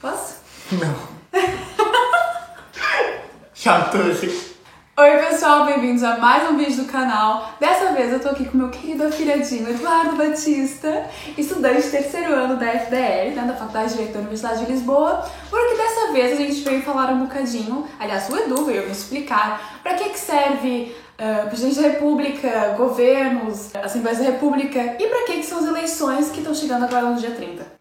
Posso? Não. Já me estou a rir. Oi pessoal, bem-vindos a mais um vídeo do canal. Dessa vez eu tô aqui com meu querido afilhadinho Eduardo Batista, estudante de terceiro ano da FDL, né, da Faculdade de Direito da Universidade de Lisboa, porque dessa vez a gente veio falar um bocadinho, aliás o Edu veio me explicar para que que serve uh, presidente da República, governos, Assembleias da República e para que que são as eleições que estão chegando agora no dia 30.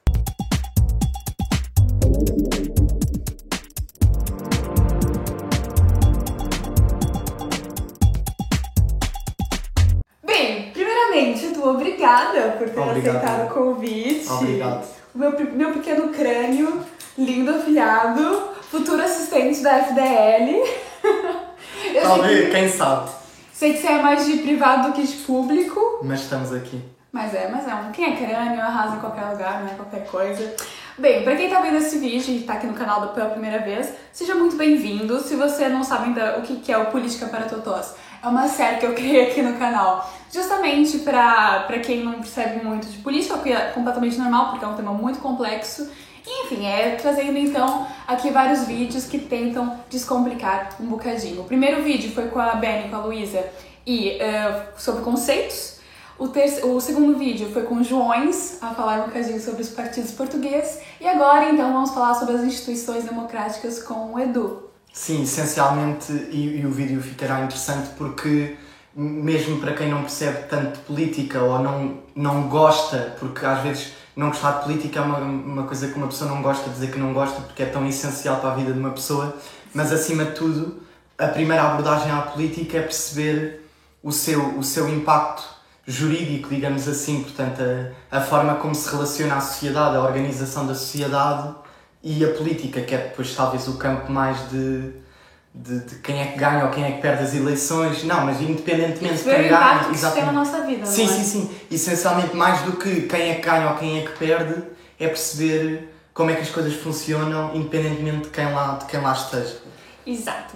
Por ter Obrigado. aceitado o convite. Obrigado. O meu, meu pequeno crânio, lindo afilhado, futuro assistente da FDL. Talvez, quem sabe. sei que você é mais de privado do que de público, Mas estamos aqui. mas é, mas é um. Quem é crânio arrasa em qualquer lugar, não é qualquer coisa. Bem, pra quem tá vendo esse vídeo e tá aqui no canal pela primeira vez, seja muito bem-vindo. Se você não sabe ainda o que que é o Política para Totós, é uma série que eu criei aqui no canal, justamente pra, pra quem não percebe muito de política, o que é completamente normal, porque é um tema muito complexo. E, Enfim, é trazendo então aqui vários vídeos que tentam descomplicar um bocadinho. O primeiro vídeo foi com a Benny, com a Luísa, e eh, sobre conceitos. O, terce- o segundo vídeo foi com Joões, a falar um bocadinho sobre os partidos portugueses. E agora, então, vamos falar sobre as instituições democráticas com o Edu. Sim, essencialmente, e, e o vídeo ficará interessante porque, mesmo para quem não percebe tanto de política ou não, não gosta, porque às vezes não gostar de política é uma, uma coisa que uma pessoa não gosta, dizer que não gosta porque é tão essencial para a vida de uma pessoa, mas acima de tudo, a primeira abordagem à política é perceber o seu, o seu impacto jurídico, digamos assim, portanto, a, a forma como se relaciona a sociedade, a organização da sociedade e a política, que é depois talvez o campo mais de, de, de quem é que ganha ou quem é que perde as eleições. Não, mas independentemente de quem ganha. que isso tem na nossa vida, Sim, não é? sim, sim. Essencialmente, mais do que quem é que ganha ou quem é que perde, é perceber como é que as coisas funcionam, independentemente de quem lá, de quem lá esteja. Exato.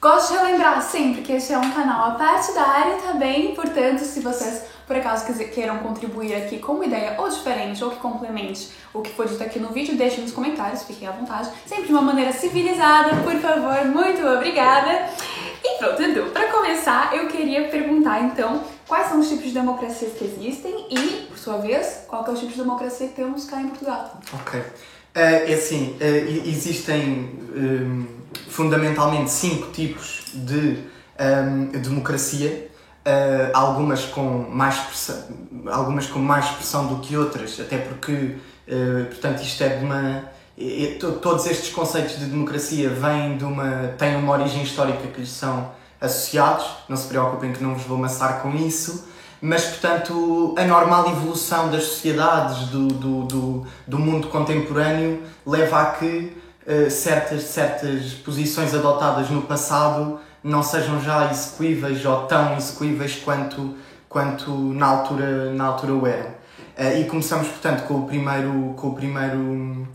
Gosto de relembrar sempre que este é um canal apartidário também, portanto, se vocês por acaso queiram contribuir aqui com uma ideia ou diferente ou que complemente o que foi dito aqui no vídeo, deixem nos comentários, fiquem à vontade. Sempre de uma maneira civilizada, por favor, muito obrigada. E pronto, Edu, para começar, eu queria perguntar então quais são os tipos de democracias que existem e, por sua vez, qual é o tipo de democracia que temos cá em Portugal. Ok. Eh, é assim, eh, existem hum, fundamentalmente cinco tipos de hum, democracia, eh, algumas, com mais expressão, algumas com mais expressão do que outras, até porque, eh, portanto, isto é de uma. to- todos estes conceitos de democracia vêm de uma. têm uma origem histórica que lhes são associados, não se preocupem que não vos vou amassar com isso, mas portanto a normal evolução das sociedades do, do, do, do mundo contemporâneo leva a que eh, certas, certas posições adotadas no passado não sejam já execuíveis ou tão execuíveis quanto, quanto na, altura, na altura o eram. Eh, e começamos portanto com o primeiro, com o primeiro hum,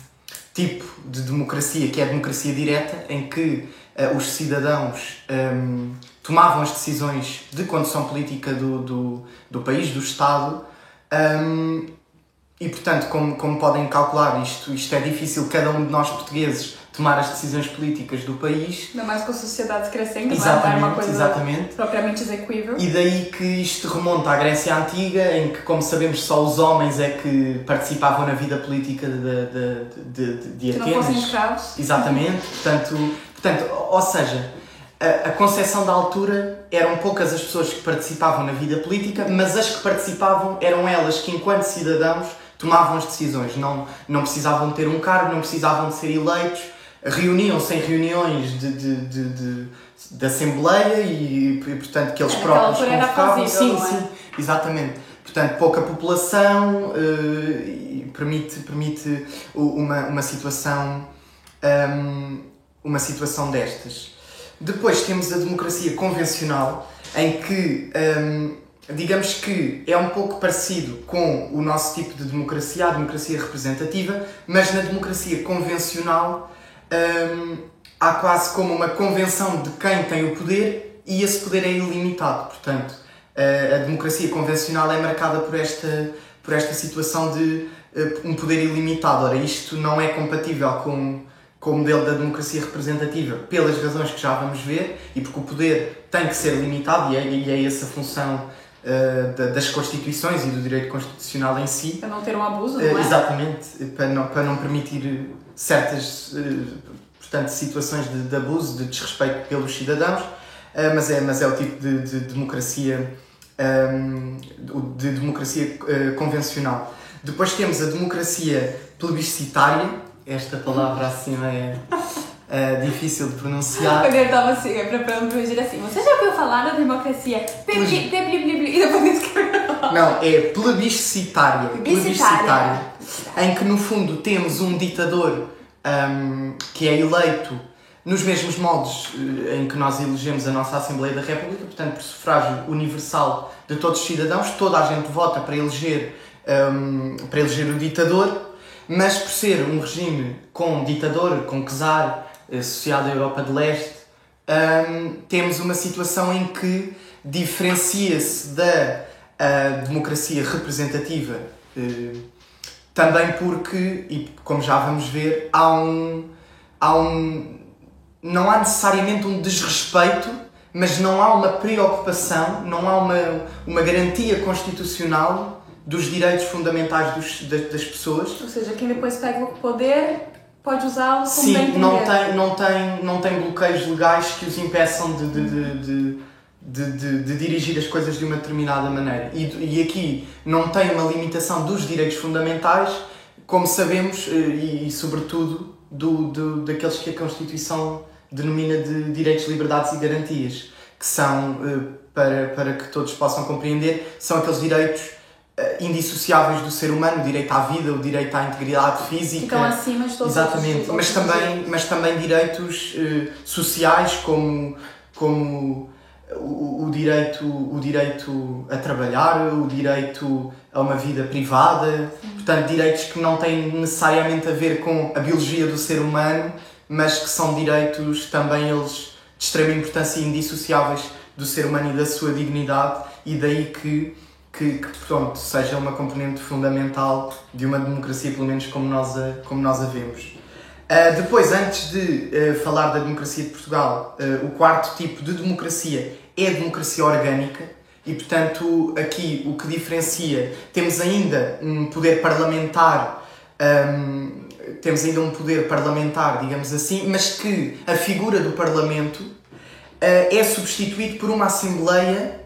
tipo de democracia, que é a democracia direta, em que eh, os cidadãos hum, tomavam as decisões de condução política do, do, do país, do Estado, hum, e portanto, como, como podem calcular, isto, isto é difícil cada um de nós portugueses tomar as decisões políticas do país. Ainda mais com a sociedade crescendo, não é? não é Exatamente, uma coisa exatamente. propriamente execuível. E daí que isto remonta à Grécia Antiga, em que, como sabemos, só os homens é que participavam na vida política de, de, de, de, de Que não Atenas. fossem escravos. Exatamente, portanto, portanto, ou seja, a, a concepção da altura eram poucas as pessoas que participavam na vida política, mas as que participavam eram elas que, enquanto cidadãos, tomavam as decisões. Não, não precisavam ter um cargo, não precisavam de ser eleitos, reuniam-se em reuniões de, de, de, de, de Assembleia e, e, portanto, que eles próprios convocavam. fazível, Sim, é? sim, exatamente. Portanto, pouca população e permite, permite uma, uma situação hum, uma situação destas. Depois temos a democracia convencional, em que hum, digamos que é um pouco parecido com o nosso tipo de democracia, a democracia representativa, mas na democracia convencional há quase como uma convenção de quem tem o poder e esse poder é ilimitado. Portanto, a, a democracia convencional é marcada por esta, por esta situação de uh, um poder ilimitado. Ora, isto não é compatível com, com o modelo da democracia representativa, pelas razões que já vamos ver, e porque o poder tem que ser limitado, e é, e é essa função uh, das Constituições e do direito constitucional em si. Para não ter um abuso, não é? exatamente, para não, para não permitir certas portanto, situações de, de abuso, de desrespeito pelos cidadãos, mas, é, mas é o tipo de, de democracia um, de democracia convencional. Depois temos a democracia plebiscitária, esta palavra acima é uh, difícil de pronunciar. Eu estava assim, preparando para dizer assim: você já ouviu falar da democracia? E depois Não, é plebiscitária. Plebiscitária. Em que no fundo temos um ditador um, que é eleito nos mesmos moldes eh, em que nós elegemos a nossa Assembleia da República, portanto, por sufrágio universal de todos os cidadãos, toda a gente vota para eleger, um, para eleger o ditador, mas por ser um regime com ditador, com czar, associado à Europa de Leste, um, temos uma situação em que diferencia-se da uh, democracia representativa, uh, também porque, e como já vamos ver, há um, há um não há necessariamente um desrespeito, mas não há uma preocupação, não há uma, uma garantia constitucional dos direitos fundamentais dos, das, das pessoas. Ou seja, quem depois pega o poder pode usá-lo como Sim, bem não tem, não, tem, não tem bloqueios legais que os impeçam de, de, de, de, de, de dirigir as coisas de uma determinada maneira. E, e aqui não tem uma limitação dos direitos fundamentais, como sabemos, eh, e, e sobretudo do, do, daqueles que a Constituição denomina de direitos, liberdades e garantias, que são, eh, para, para que todos possam compreender, são aqueles direitos indissociáveis do ser humano, o direito à vida, o direito à integridade física. Ficam acima de todos Exatamente, os mas também, mas também direitos uh, sociais como, como o, o, direito, o direito a trabalhar, o direito a uma vida privada, Sim. portanto, direitos que não têm necessariamente a ver com a biologia do ser humano, mas que são direitos também eles de extrema importância e indissociáveis do ser humano e da sua dignidade, e daí que, que, que pronto, seja uma componente fundamental de uma democracia, pelo menos como nós a, como nós a vemos. Uh, depois, antes de uh, falar da democracia de Portugal, uh, o quarto tipo de democracia é a democracia orgânica, e portanto, aqui o que diferencia, temos ainda um poder parlamentar. Um, temos ainda um poder parlamentar, digamos assim, mas que a figura do Parlamento é substituído por uma Assembleia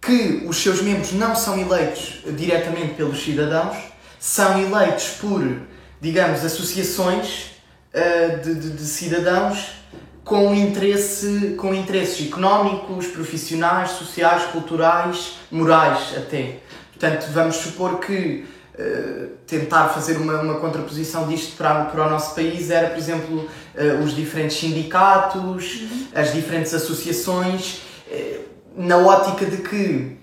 que os seus membros não são eleitos diretamente pelos cidadãos, são eleitos por, digamos, associações uh, de, de, de, cidadãos com, interesse, com interesses económicos, profissionais, sociais, culturais, morais até. Portanto, vamos supor que eh, tentar fazer uma, uma contraposição disto para, para o nosso país era, por exemplo, uh, os diferentes sindicatos, uhum. as diferentes associações, uh, na ótica de que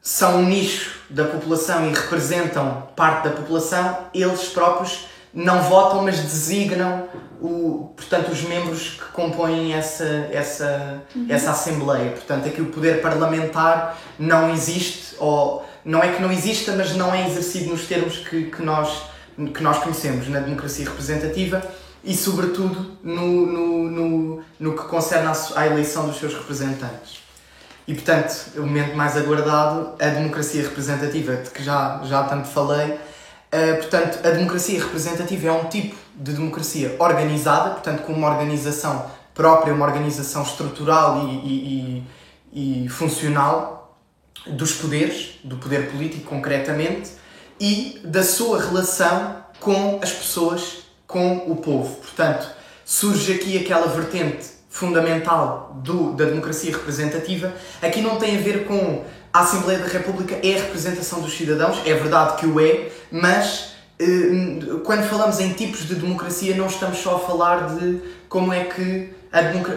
são um nicho da população e representam parte da população, eles próprios não votam, mas designam o, portanto, os membros que compõem essa, essa, uhum. essa Assembleia. Portanto, aqui o poder parlamentar não existe ou não é que não exista, mas não é exercido nos termos que, que, nós, que nós conhecemos na democracia representativa e, sobretudo, no, no, no, no que concerne à, eleição dos seus representantes. E, portanto, o momento mais aguardado, a democracia representativa, de que já, já tanto falei. Uh, portanto, a democracia representativa é um tipo de democracia organizada, portanto, com uma organização própria, uma organização estrutural e, e, e, e funcional, dos poderes, do poder político concretamente, e da sua relação com as pessoas, com o povo. Portanto, surge aqui aquela vertente fundamental do, da democracia representativa. Aqui não tem a ver com a Assembleia da República é a representação dos cidadãos, é verdade que o é, mas eh, quando falamos em tipos de democracia não estamos só a falar de como é que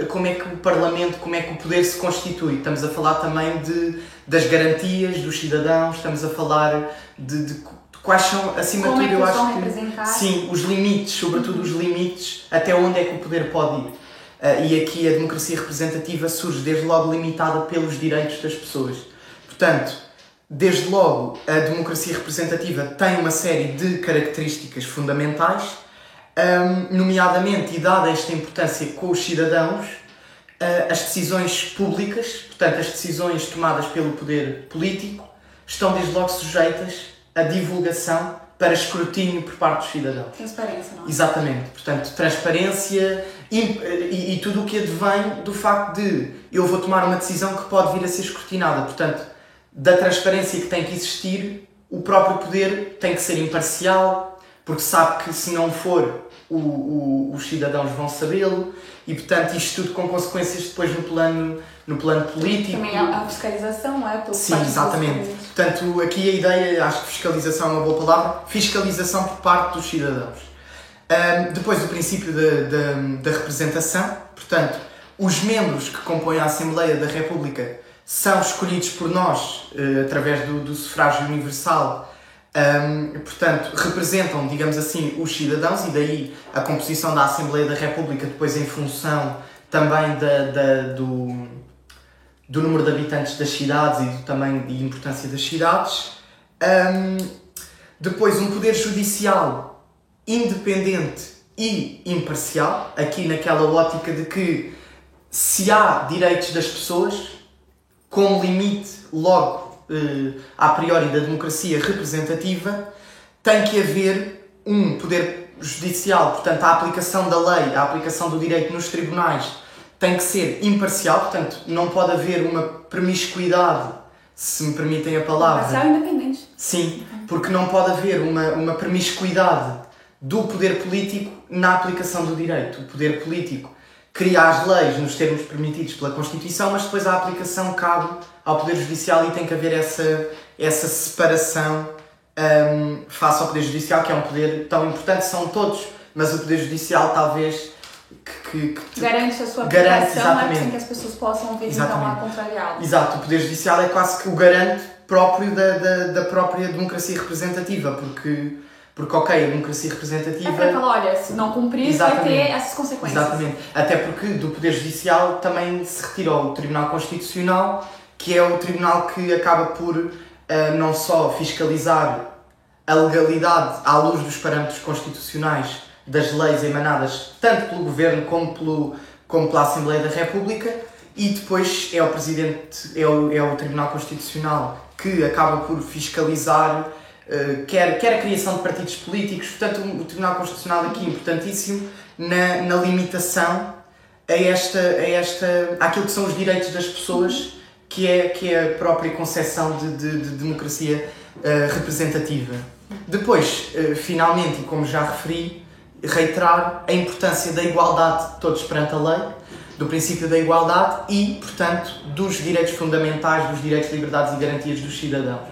como é que o Parlamento, como é que o poder se constitui. Estamos a falar também de, das garantias dos cidadãos, estamos a falar de, de, de quais são, acima de tudo, é eu acho que. Sim, os limites, sobretudo os limites, até onde é que o poder pode ir. Uh, e aqui a democracia representativa surge desde logo limitada pelos direitos das pessoas. Portanto, Desde logo, a democracia representativa tem uma série de características fundamentais, nomeadamente, e dada esta importância com os cidadãos, uh, as decisões públicas, portanto, as decisões tomadas pelo poder político, estão desde logo sujeitas à divulgação para escrutínio por parte dos cidadãos. Transparência, não é? Exatamente. Portanto, transparência e, e, e tudo o que advém do facto de eu vou tomar uma decisão que pode vir a ser escrutinada. Portanto, da transparência que tem que existir, o próprio poder tem que ser imparcial, porque sabe que se não for, o, o, os cidadãos vão sabê-lo, e portanto isto tudo com consequências depois no plano, no plano político. Também a, fiscalização, não é? Sim, exatamente. Portanto, aqui a ideia, acho que fiscalização é uma boa palavra, fiscalização por parte dos cidadãos. Um, depois o princípio da, representação, portanto, os membros que compõem a Assembleia da República são escolhidos por nós uh, através do, do, sufrágio universal, um, portanto, representam, digamos assim, os cidadãos e daí a composição da Assembleia da República, depois em função também da, da do, do número de habitantes das cidades e do tamanho e importância das cidades. Um, depois, um poder judicial independente e imparcial, aqui naquela ótica de que se há direitos das pessoas, como limite logo eh, a priori da democracia representativa, tem que haver um poder judicial, portanto, a aplicação da lei, a aplicação do direito nos tribunais tem que ser imparcial, portanto, não pode haver uma promiscuidade, se me permitem a palavra. Imparcial independente. Sim, porque não pode haver uma, uma promiscuidade do poder político na aplicação do direito. O poder político cria as leis nos termos permitidos pela Constituição, mas depois a aplicação cabe ao Poder Judicial e tem que haver essa, essa separação um, face ao Poder Judicial, que é um poder tão importante, são todos, mas o Poder Judicial talvez que, que, que garante a sua garante, exatamente. sem que as pessoas possam vir então a contrariá-lo. Exato, o Poder Judicial é quase que o garante próprio da, da, da própria democracia representativa, porque porque, ok, a democracia representativa. É para falar, olha, se não cumprir, vai ter essas consequências. Exatamente. Até porque do Poder Judicial também se retirou o Tribunal Constitucional, que é o tribunal que acaba por uh, não só fiscalizar a legalidade à luz dos parâmetros constitucionais das leis emanadas tanto pelo Governo como, pelo, como pela Assembleia da República, e depois é o Presidente, é o, é o Tribunal Constitucional que acaba por fiscalizar quer, quer a criação de partidos políticos, portanto, o Tribunal Constitucional aqui importantíssimo na, na limitação a esta, a esta, àquilo que são os direitos das pessoas, que é, que é a própria concepção de, de, de democracia uh, representativa. Depois, uh, finalmente, e como já referi, reiterar a importância da igualdade de todos perante a lei, do princípio da igualdade e, portanto, dos direitos fundamentais, dos direitos, liberdades e garantias dos cidadãos.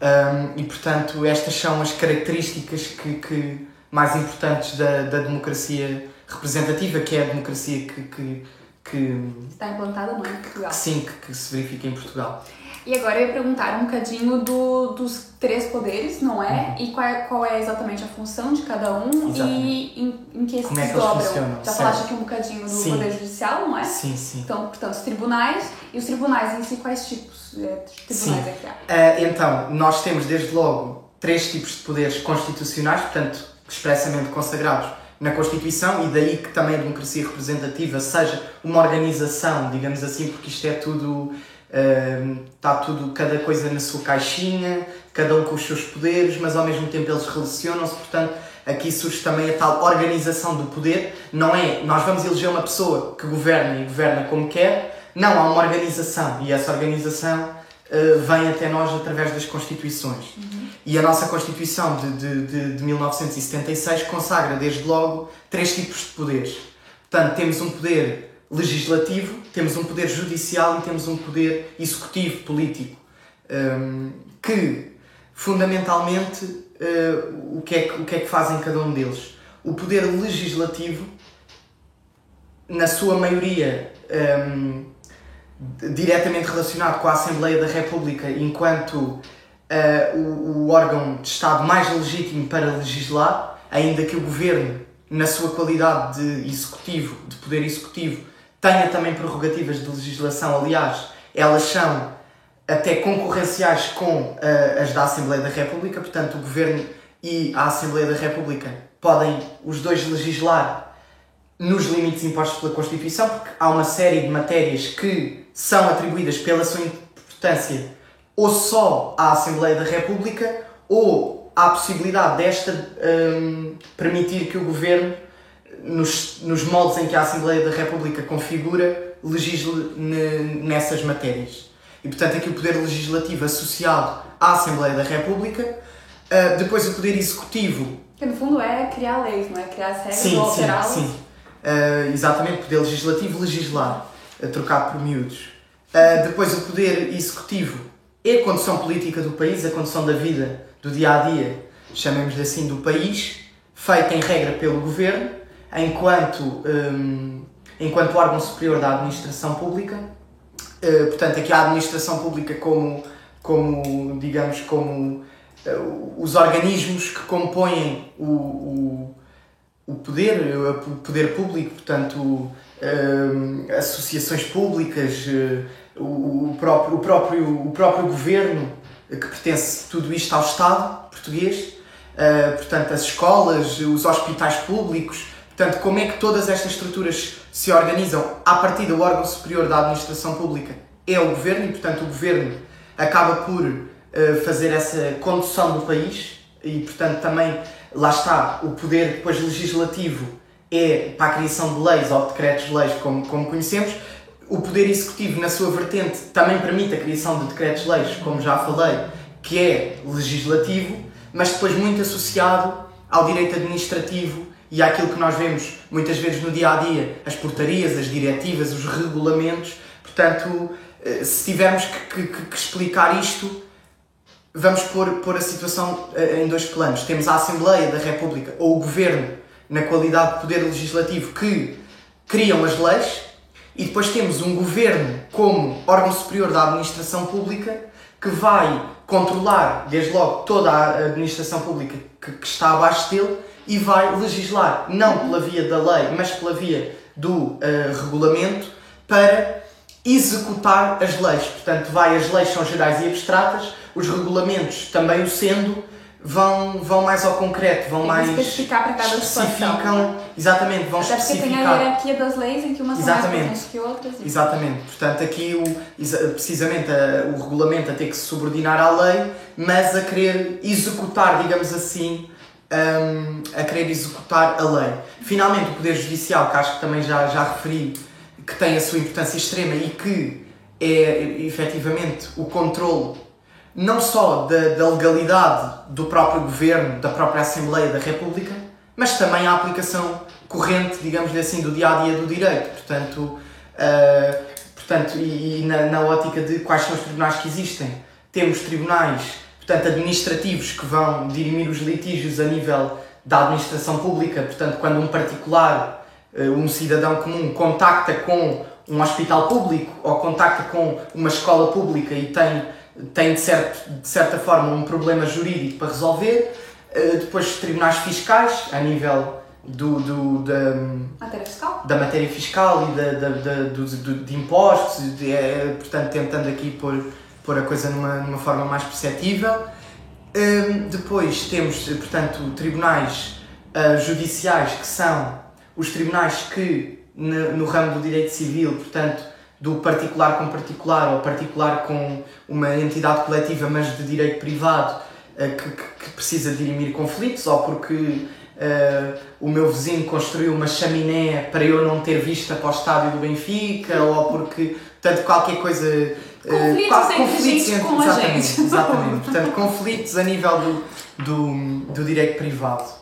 Um, e portanto, estas são as características que, que mais importantes da, da democracia representativa, que é a democracia que, que, que está implantada não é, em Portugal. sim, que, que, se verifica em Portugal. E agora eu ia perguntar um bocadinho do, dos três poderes, não é? Uhum. E qual, é, qual é exatamente a função de cada um Exatamente. e em, em que Como é que dobram. Funcionam? Já falaste aqui um bocadinho do sim. poder judicial, não é? Sim, sim. Então, portanto, os tribunais e os tribunais em si, quais tipos de tribunais sim. é que há? Uh, então, nós temos desde logo três tipos de poderes constitucionais, portanto, expressamente consagrados na Constituição e daí que também a democracia representativa seja uma organização, digamos assim, porque isto é tudo está tudo, cada coisa na sua caixinha, cada um com os seus poderes, mas ao mesmo tempo eles relacionam-se, portanto, aqui surge também a tal organização do poder. Não é nós vamos eleger uma pessoa que governa e governa como quer, não, há uma organização e essa organização uh, vem até nós através das Constituições. Uhum. E a nossa Constituição de, de, de, de 1976 consagra desde logo três tipos de poderes. Portanto, temos um poder legislativo, temos um poder judicial e temos um poder executivo político. Um, que, fundamentalmente, uh, o, que é que, o que é que fazem cada um deles? O poder legislativo, na sua maioria, um, diretamente relacionado com a Assembleia da República, enquanto uh, o, o órgão de Estado mais legítimo para legislar, ainda que o governo, na sua qualidade de executivo, de poder executivo, tenha também prerrogativas de legislação, aliás, elas são até concorrenciais com uh, as da Assembleia da República, portanto, o Governo e a Assembleia da República podem os dois legislar nos limites impostos pela Constituição, porque há uma série de matérias que são atribuídas pela sua importância ou só à Assembleia da República ou a possibilidade desta um, permitir que o Governo, nos, nos moldes em que a Assembleia da República configura, legisle nessas matérias. E, portanto, aqui o poder legislativo associado à Assembleia da República, uh, depois o poder executivo. Que no fundo é criar leis, não é? Criar regras ou alterá-las. Sim, sim. Uh, exatamente, poder legislativo, legislar, uh, trocado por miúdos. Uh, depois o poder executivo é a condição política do país, a condição da vida, do dia a dia, chamemos-lhe assim, do país, feita em regra pelo governo, enquanto, um, enquanto órgão superior da administração pública eh, portanto, aqui a administração pública como, como digamos, como uh, os organismos que compõem o, o, o poder, o poder público, portanto, uh, associações públicas, o, o, próprio, o, próprio, o próprio governo, que pertence tudo isto ao Estado português, portanto, as escolas, os hospitais públicos, portanto, como é que todas estas estruturas se organizam? A partir do órgão superior da administração pública é o governo e, portanto, o governo acaba por uh, fazer essa condução do país e, portanto, também lá está o poder depois legislativo é para a criação de leis ou decretos-leis, como, como conhecemos. O poder executivo, na sua vertente, também permite a criação de decretos-leis, como já falei, que é legislativo, mas depois muito associado ao direito administrativo e àquilo que nós vemos muitas vezes no dia a dia, as portarias, as diretivas, os regulamentos. Portanto, eh, se tivermos que, que, que, explicar isto, vamos pôr, pôr a situação eh, em dois planos. Temos a Assembleia da República ou o Governo, na qualidade de poder legislativo, que criam as leis, e depois temos um Governo como órgão superior da administração pública que vai controlar, desde logo, toda a administração pública que, que está abaixo dele e vai legislar, não pela via da lei, mas pela via do uh, regulamento, para executar as leis. Portanto, vai, as leis são gerais e abstratas, os regulamentos também o sendo, vão, vão mais ao concreto, vão mais. especificar para cada situação. Exatamente, vão Até especificar. Até porque tem a hierarquia das leis em que umas exatamente. são mais que outras. E... Exatamente, portanto, aqui o, precisamente a, o regulamento a ter que se subordinar à lei, mas a querer executar, digamos assim, um, a querer executar a lei. Finalmente, o Poder Judicial, que acho que também já, já referi, que tem a sua importância extrema e que é efetivamente o controle não só da, da legalidade do próprio governo, da própria Assembleia da República, mas também a aplicação corrente, digamos assim, do dia a dia do direito. Portanto, uh, portanto e, e na, na ótica de quais são os tribunais que existem, temos tribunais portanto, administrativos que vão dirimir os litígios a nível da administração pública, portanto, quando um particular, eh, um cidadão comum, contacta com um hospital público ou contacta com uma escola pública e tem, tem de, certo, de certa forma um problema jurídico para resolver, eh, depois tribunais fiscais, a nível do, do, da, matéria fiscal? da matéria fiscal e da, da, da do, do, de impostos, de, é, portanto, tentando aqui pôr pôr a coisa numa, numa forma mais perceptível. Um, depois temos, portanto, tribunais uh, judiciais que são os tribunais que, no, no, ramo do direito civil, portanto, do particular com particular ou particular com uma entidade coletiva, mas de direito privado, uh, que, que, precisa dirimir conflitos, ou porque uh, o meu vizinho construiu uma chaminé para eu não ter vista para o estádio do Benfica, ou porque, portanto, qualquer coisa Conflitos, uh, conflitos entre, com exatamente, a gente. Exatamente. Portanto, conflitos a nível do, do, do direito privado.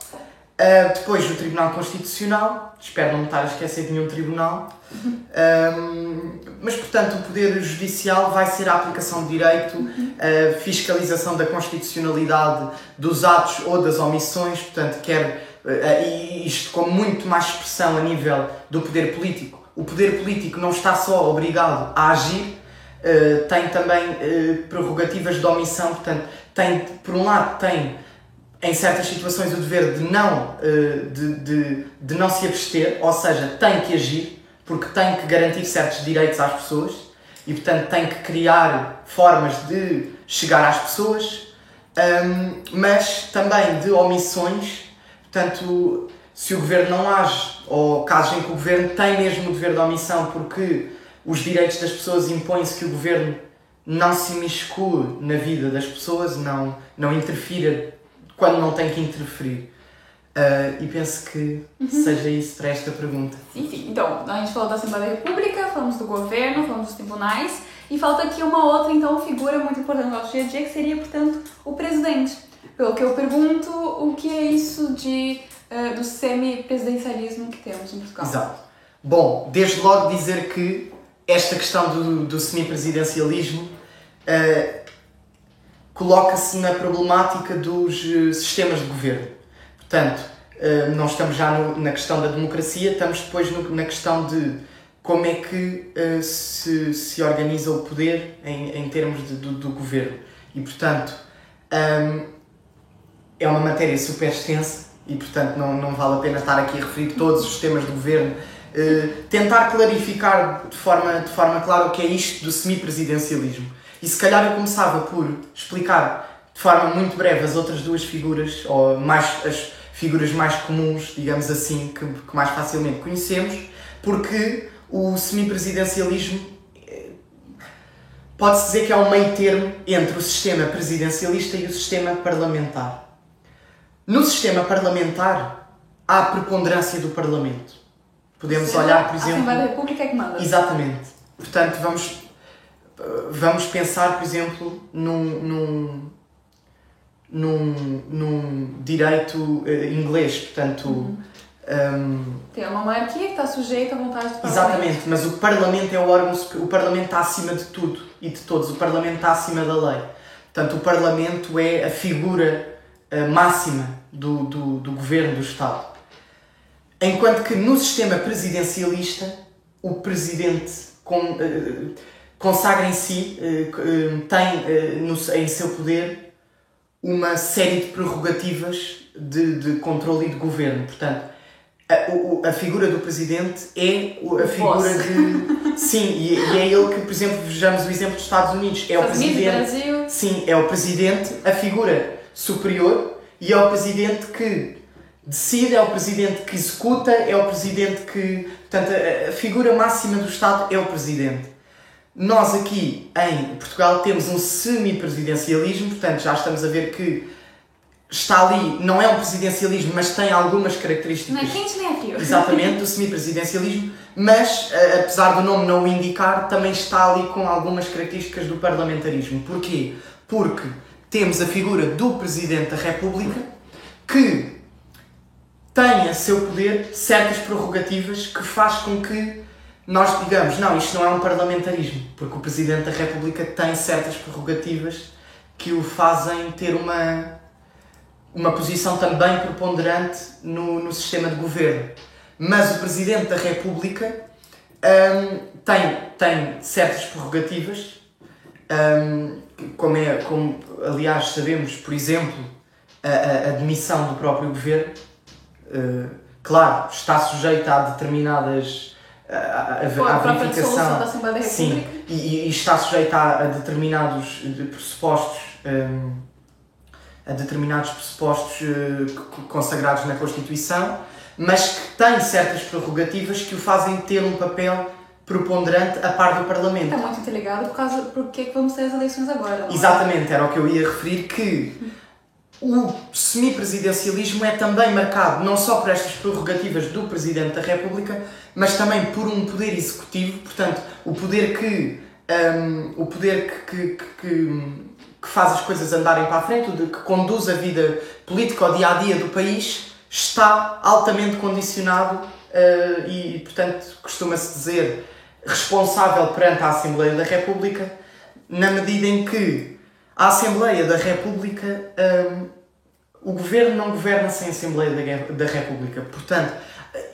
Uh, depois o Tribunal Constitucional, espero não me estar a esquecer de nenhum tribunal, um, mas portanto o Poder Judicial vai ser a aplicação de direito, a fiscalização da constitucionalidade dos atos ou das omissões, portanto, quer, uh, e isto com muito mais expressão a nível do poder político. O poder político não está só obrigado a agir, tem também prerrogativas de omissão, portanto, tem, por um lado, tem em certas situações o dever de não, uh, de, de, de não se abster, ou seja, tem que agir, porque tem que garantir certos direitos às pessoas, e, portanto, tem que criar formas de chegar às pessoas, mas também de omissões. Portanto, se o governo não age, ou casos em que o governo tem mesmo o dever de omissão porque os direitos das pessoas impõem-se que o governo não se imiscue na vida das pessoas, não, não interfira quando não tem que interferir. Uh, e penso que uhum. seja isso para esta pergunta. Enfim, então, a gente falou da Assembleia da República, falamos do governo, falamos dos tribunais, e falta aqui uma outra, então, figura muito importante no nosso dia a dia, que seria, portanto, o presidente. Pelo que eu pergunto, o que é isso de, uh, do semi-presidencialismo que temos em Portugal? Exato. Bom, desde logo dizer que esta questão do, do semi-presidencialismo uh, coloca-se na problemática dos sistemas de governo Portanto, eh, não estamos já no, na questão da democracia, estamos depois no, na questão de como é que uh, se, se organiza o poder em, em termos de, do, do governo. E, portanto, ehm, é uma matéria super extensa e, portanto, não, não vale a pena estar aqui a referir todos os sistemas de governo. Tentar clarificar de forma, de forma clara o que é isto do semipresidencialismo. E se calhar eu começava por explicar de forma muito breve as outras duas figuras, ou mais as, figuras mais comuns, digamos assim, que, que mais facilmente conhecemos, porque o semipresidencialismo eh, pode-se dizer que é um meio termo entre o sistema presidencialista e o sistema parlamentar. No sistema parlamentar há a preponderância do Parlamento. Podemos olhar, por exemplo. A Assembleia da República é que manda. Exatamente. Portanto, vamos, vamos pensar, por exemplo, num, num num, num direito uh, inglês, portanto. Uhum. Um, Tem uma monarquia que está sujeita à vontade do Parlamento. Exatamente, mas o Parlamento é o órgão, o Parlamento está acima de tudo e de todos, o Parlamento está acima da lei. Portanto, o Parlamento é a figura uh, máxima do, do, do governo do Estado. Enquanto que no sistema presidencialista, o Presidente com, uh, consagra em si, uh, tem no, em seu poder uma série de prerrogativas de, de controle e de governo. Portanto, a, a figura do presidente é a figura de. Sim, e, e, é ele que, por exemplo, vejamos o exemplo dos Estados Unidos. É Estados o presidente. Brasil. Sim, é o presidente, a figura superior, e é o presidente que decide, é o presidente que executa, é o presidente que. Portanto, a figura máxima do Estado é o presidente. Nós aqui em Portugal temos um semi-presidencialismo, portanto já estamos a ver que está ali, não é um presidencialismo, mas tem algumas características. É frio. Exatamente, do semi-presidencialismo, mas eh, apesar do nome não o indicar, também está ali com algumas características do parlamentarismo. Porquê? Porque temos a figura do Presidente da República que tem a seu poder certas prerrogativas que faz com que nós digamos, não, isto não é um parlamentarismo, porque o Presidente da República tem certas prerrogativas que o fazem ter uma, uma posição também preponderante no, no sistema de governo. Mas o Presidente da República um, tem, tem certas prerrogativas, um, como, é, como aliás sabemos, por exemplo, a, a, demissão do próprio governo, uh, claro, está sujeita a determinadas a, a, a verificação da Assembleia da República. Sim, e, e está sujeita a, a determinados pressupostos um, a determinados pressupostos uh, consagrados na Constituição, mas que tem certas prerrogativas que o fazem ter um papel preponderante a par do Parlamento. Está muito interligado por causa porque é que vamos ter as eleições agora. É? Exatamente, era o que eu ia referir que o semipresidencialismo é também marcado não só por estas prerrogativas do Presidente da República, mas também por um poder executivo, portanto, o poder que um, o poder que, que, que, que, faz as coisas andarem para a frente, que conduz a vida política ao dia a dia do país, está altamente condicionado uh, e, portanto, costuma-se dizer responsável perante a Assembleia da República, na medida em que a Assembleia da República, um, o governo não governa sem a Assembleia da, da República. Portanto,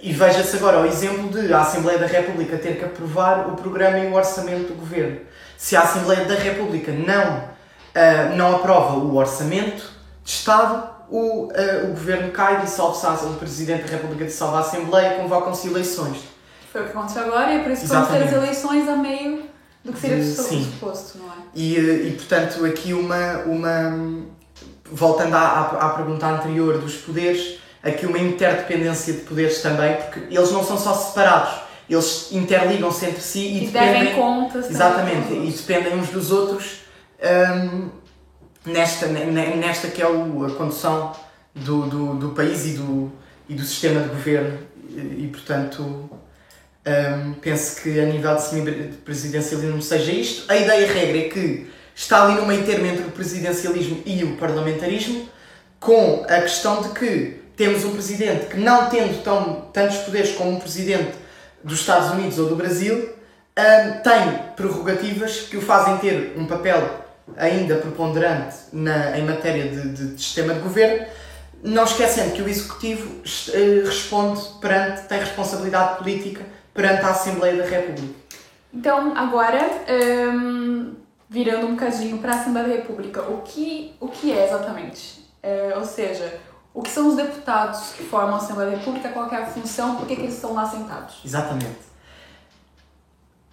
e veja-se agora o exemplo de a Assembleia da República ter que aprovar o programa e o orçamento do governo. Se a Assembleia da República não, uh, não aprova o orçamento de Estado, o, uh, o governo cai, dissolve-se, o Presidente da República dissolve a Assembleia e convocam-se eleições. Foi o que aconteceu agora e é por isso que vamos ter as eleições a meio Do que seria de- suposto, não é? E, e portanto, aqui uma. uma voltando à, à, à pergunta anterior dos poderes, aqui uma interdependência de poderes também, porque eles não são só separados, eles interligam-se entre si e, E, devem dependem. contas. também Exatamente, e dependem uns dos outros hum, nesta, ne- ne- nesta que é o- a condução do, do, do país e do, e do sistema de governo. E, portanto, hum, penso que a nível de semipresidencialismo seja isto. A ideia regra é que está ali no meio termo entre o presidencialismo e o parlamentarismo, com a questão de que temos um presidente que, não tendo tão, tantos poderes como um presidente dos Estados Unidos ou do Brasil, hum, tem prerrogativas que o fazem ter um papel ainda preponderante na, em matéria de, de- de sistema de governo, não esquecendo que o Executivo eh, responde perante, tem responsabilidade política perante a Assembleia da República. Então, agora, hum, virando um bocadinho para a Assembleia da República, o que, o que é exatamente? É, ou seja, o que são os deputados que formam a Assembleia da República, qual é a função, por que, que eles estão lá sentados? Exatamente.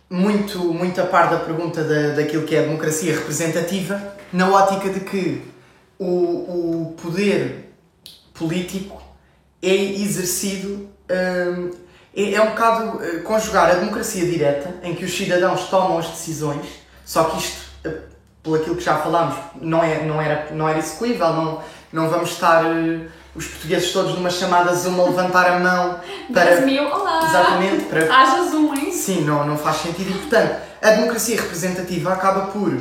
Muito, muito a par da pergunta da, daquilo que é a democracia representativa, na ótica de que o, o poder político é exercido, hum, é, é um bocado eh, conjugar a democracia direta, em que os cidadãos tomam as decisões, só que isto, eh, por aquilo que já falámos, não, é, não, era, não era execuível, não, não vamos estar eh, os portugueses todos numa chamada Zoom a levantar a mão para. 10 mil, olá! Exatamente, para Haja zoom, hein? Sim, não, não faz sentido e, portanto, a democracia representativa acaba por,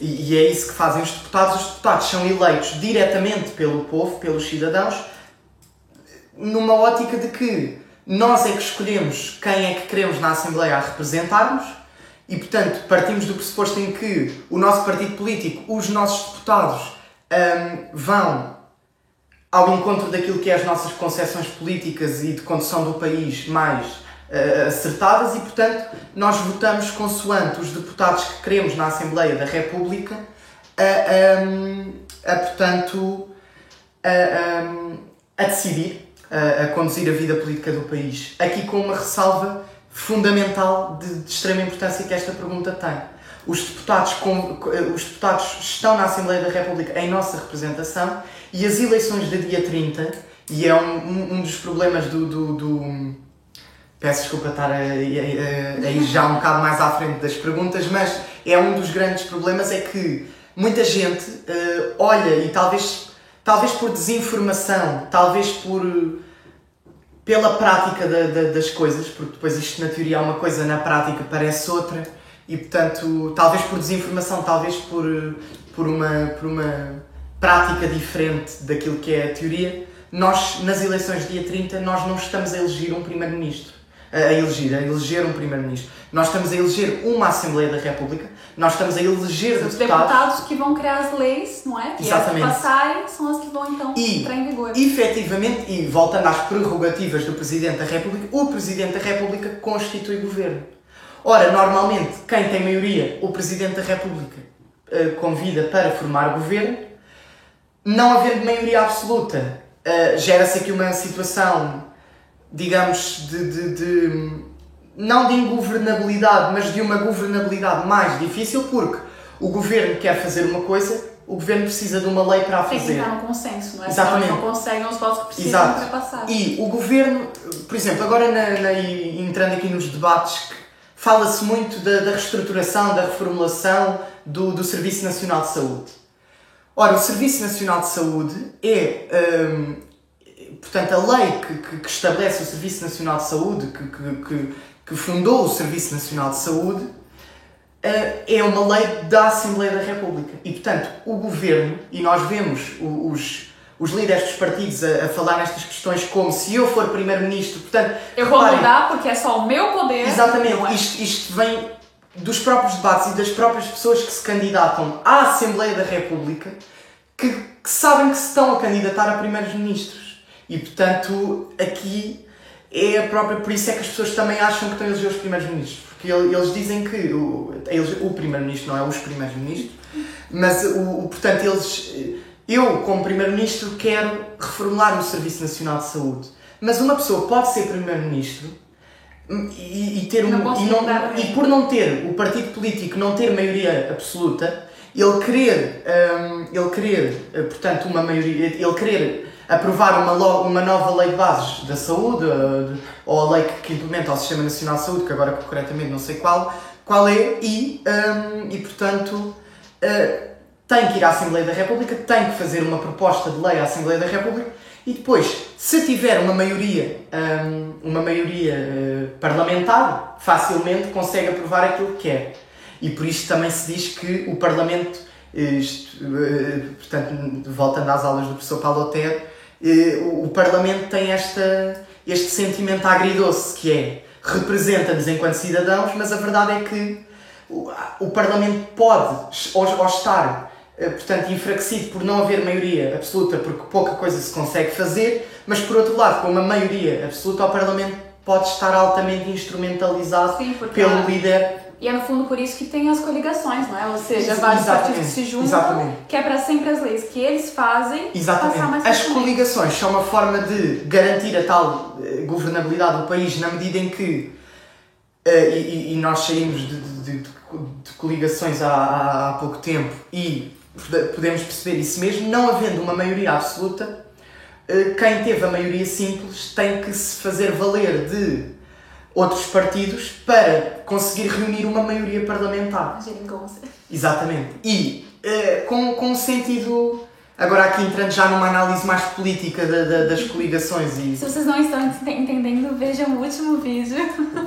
e, e é isso que fazem os deputados, os deputados são eleitos diretamente pelo povo, pelos cidadãos, numa ótica de que nós é que escolhemos quem é que queremos na Assembleia a representar-nos e, portanto, partimos do pressuposto em que o nosso partido político, os nossos deputados, hum, vão ao encontro daquilo que é as nossas concepções políticas e de condução do país mais eh, acertadas e, portanto, nós votamos consoante os deputados que queremos na Assembleia da República a, a, a, portanto, a, a, a decidir, a, conduzir a vida política do país. Aqui com uma ressalva fundamental de, de extrema importância que esta pergunta tem. Os deputados, com- os deputados estão na Assembleia da República em nossa representação e as eleições de dia 30, e é um, um, um dos problemas do, do, do- Peço desculpa estar a, a, a- a ir já um bocado mais à frente das perguntas, mas é um dos grandes problemas é que muita gente eh, olha e talvez, talvez por desinformação, talvez por pela prática da- da- das coisas, porque depois isto na teoria é uma coisa, na prática parece outra, e portanto, talvez por desinformação, talvez por, por, uma, por uma prática diferente daquilo que é a teoria, nós, nas eleições dia 30, nós não estamos a eleger um primeiro-ministro. A eleger, a eleger um primeiro-ministro. Nós estamos a eleger uma Assembleia da República, nós estamos a eleger Os deputados. deputados que vão criar as leis, não é? E as que Exatamente. passarem são as que vão então E- entrar em vigor. Efetivamente, e voltando às prerrogativas do Presidente da República, o Presidente da República constitui governo. Ora, normalmente, quem tem maioria, o Presidente da República, eh, convida para formar governo. Não havendo maioria absoluta, eh, gera-se aqui uma situação, digamos, de, de- de- não de ingovernabilidade, mas de uma governabilidade mais difícil, porque o governo quer fazer uma coisa, o governo precisa de uma lei para a Tem que fazer. entrar no consenso, não é? Exatamente. Eles não conseguem os votos precisam Exato. para passar. E o governo, por exemplo, agora na, na- entrando aqui nos debates, fala-se muito da, da reestruturação, da reformulação do, do Serviço Nacional de Saúde. Ora, o Serviço Nacional de Saúde é, hum, portanto, a lei que, que- que estabelece o Serviço Nacional de Saúde, que, que, que, fundou o Serviço Nacional de Saúde, eh, é uma lei da Assembleia da República. E, portanto, o governo, e nós vemos os, os líderes dos partidos a, a falar nestas questões como se eu for primeiro-ministro, portanto, Eu vou reparem, mudar porque é só o meu poder. Exatamente, é? isto, isto vem dos próprios debates e das próprias pessoas que se candidatam à Assembleia da República que, que sabem que se estão a candidatar a primeiros-ministros. E portanto, aqui é a própria. Por isso é que as pessoas também acham que estão a eleger os primeiros-ministros. Porque ele- eles dizem que o, o primeiro-ministro não é os primeiros-ministros, mas o, portanto eles. Eu, como primeiro-ministro, quero reformular o Serviço Nacional de Saúde. Mas uma pessoa pode ser primeiro-ministro e, e ter Não um, e, não, e por não ter o partido político não ter maioria absoluta, ele querer, hum, ele querer, eh, portanto, uma maioria, ele querer aprovar uma, uma nova lei de bases da saúde, eh, ou a lei que, implementa o Sistema Nacional de Saúde, que agora concretamente não sei qual, qual é, e, hum, e portanto, eh, tem que ir à Assembleia da República, tem que fazer uma proposta de lei à Assembleia da República e depois, se tiver uma maioria, hum, uma maioria eh, parlamentar, facilmente consegue aprovar aquilo que quer. E por isto também se diz que o Parlamento, isto, portanto, voltando às aulas do professor Paulo Otero, o Parlamento tem esta, este sentimento agridoce que é representa-nos enquanto cidadãos, mas a verdade é que o, o Parlamento pode, ou, ou estar, eh, portanto, enfraquecido por não haver maioria absoluta, porque pouca coisa se consegue fazer, mas por outro lado, com uma maioria absoluta, o Parlamento pode estar altamente instrumentalizado Sim, pelo a- líder. E é no fundo por isso que tem as coligações, não é? Ou seja, vários exatamente, partidos que se juntam, exatamente. que é para sempre as leis que eles fazem passar mais Exatamente. As facilmente. coligações são uma forma de garantir a tal eh, governabilidade do país na medida em que, eh, e, e- nós saímos de, de- de- de coligações há, há, pouco tempo e pode- podemos perceber isso mesmo, não havendo uma maioria absoluta, eh, quem teve a maioria simples tem que se fazer valer de outros partidos para conseguir reunir uma maioria parlamentar. Exatamente. E eh, com, com um sentido. Agora, aqui entrando já numa análise mais política da- da- das coligações e. Se vocês não estão ent- entendendo, vejam o último vídeo,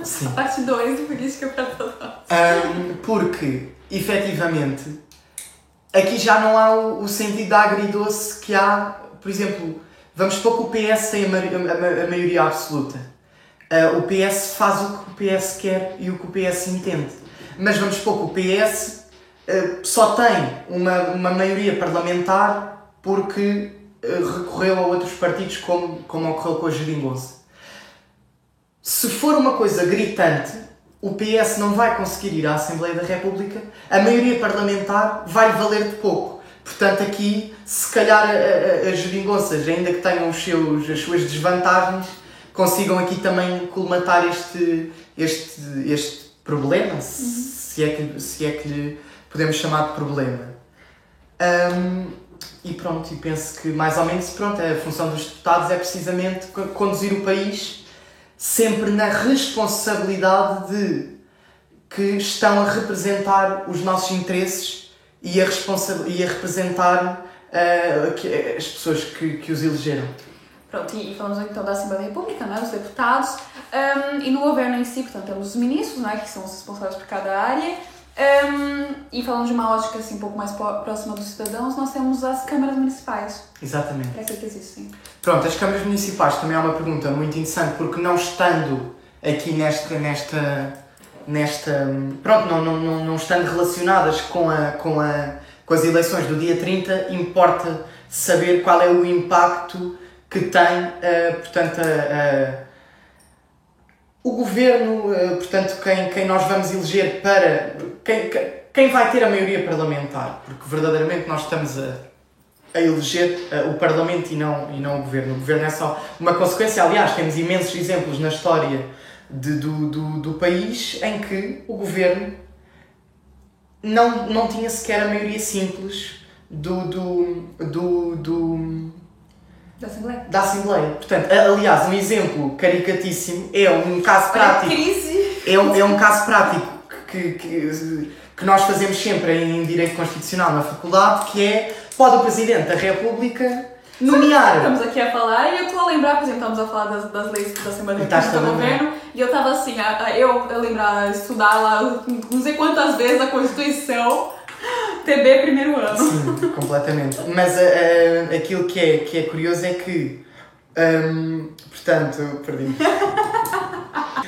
Sim. a parte 2 do Política para Todos. Ahm, porque, efetivamente, aqui já não há o, o sentido da agridoce que há. Por exemplo, vamos supor que o PS tem a, ma- a ma- a maioria absoluta. Ah, o PS faz o que o PS quer e o que o PS entende. Mas vamos supor que o PS ah, só tem uma, uma maioria parlamentar porque ah, recorreu a outros partidos como, como ocorreu com a Geringonça. Se for uma coisa gritante, o PS não vai conseguir ir à Assembleia da República, a maioria parlamentar vai valer de pouco. Portanto, aqui, se calhar, as geringonças, ainda que tenham os seus, as suas desvantagens, consigam aqui também colmatar este, este, este problema, se, se é que, se é que lhe podemos chamar de problema. Hum, e pronto, e penso que mais ou menos pronto, a função dos deputados é precisamente co- conduzir o país sempre na responsabilidade de que estão a representar os nossos interesses e a, responsa- e a representar que- as pessoas que, que os elegeram. Pronto, e, falamos então da Assembleia da República, né, dos deputados, hum, e no governo em si, portanto, temos os ministros, né, que são os responsáveis por cada área, hum, e falando de uma ótica assim, um pouco mais pró- próxima dos cidadãos, nós temos as câmaras municipais. Exatamente. Para que que existem? Pronto, as câmaras municipais também é uma pergunta muito interessante porque não estando aqui nesta, nesta, nesta pronto, não, não, não, não estando relacionadas com, a, com, a, com as eleições do dia 30, importa saber qual é o impacto que tem, eh, portanto, o governo, eh, portanto, quem, quem nós vamos eleger para. Quem, quem- quem vai ter a maioria parlamentar, porque verdadeiramente nós estamos a, a eleger eh, o Parlamento e não, e não o Governo. O Governo é só uma consequência. Aliás, temos imensos exemplos na história de, do, do, do país em que o Governo não, não tinha sequer a maioria simples do, do, do, do, Da Assembleia? da Assembleia. Portanto, a- aliás, um exemplo caricatíssimo é um caso Olha a prático crise! é um, é um caso prático que, que, que nós fazemos sempre em Direito Constitucional na faculdade, que é, pode o Presidente da República nomear... Estamos aqui a falar e eu estou a lembrar, por exemplo, estamos a falar das, das leis da estás República do Governo e eu estava assim, a, a- eu, eu lembro a estudar lá não sei quantas vezes a Constituição, TB primeiro ano. Sim, completamente. Mas ah, aquilo que é, que é curioso é que, hum, portanto, perdi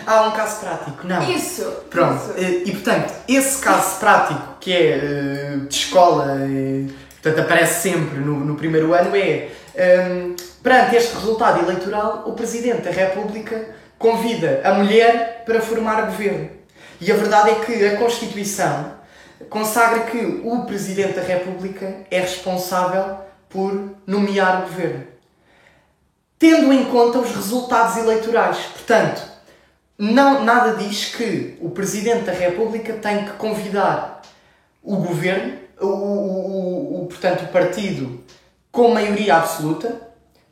Há um caso prático, não. Isso! Pronto, isso. e, e, portanto, esse caso prático que é eh, de escola, e, portanto aparece sempre no, no primeiro ano, é ehm, perante este resultado eleitoral, o Presidente da República convida a mulher para formar governo. E a verdade é que a Constituição consagra que o Presidente da República é responsável por nomear o governo. Tendo em conta os resultados eleitorais. Portanto, não, nada diz que o Presidente da República tem que convidar o governo, o, o, o, portanto, o partido com maioria absoluta,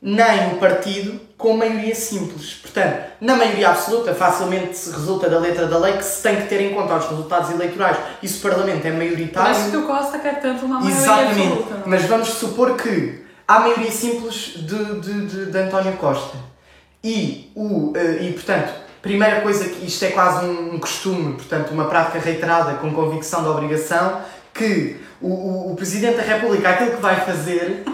nem o partido com maioria simples. Portanto, na maioria absoluta, facilmente se resulta da letra da lei que se tem que ter em conta os resultados eleitorais e se o Parlamento é maioritário. Mas que o Costa quer tanto uma maioria Exatamente. absoluta. não é? Mas vamos supor que há maioria simples de, de, de, de António Costa. E, o, eh, e, portanto, primeira coisa que isto é quase um, um costume, portanto, uma prática reiterada com convicção da obrigação, que o, o, o Presidente da República aquilo que vai fazer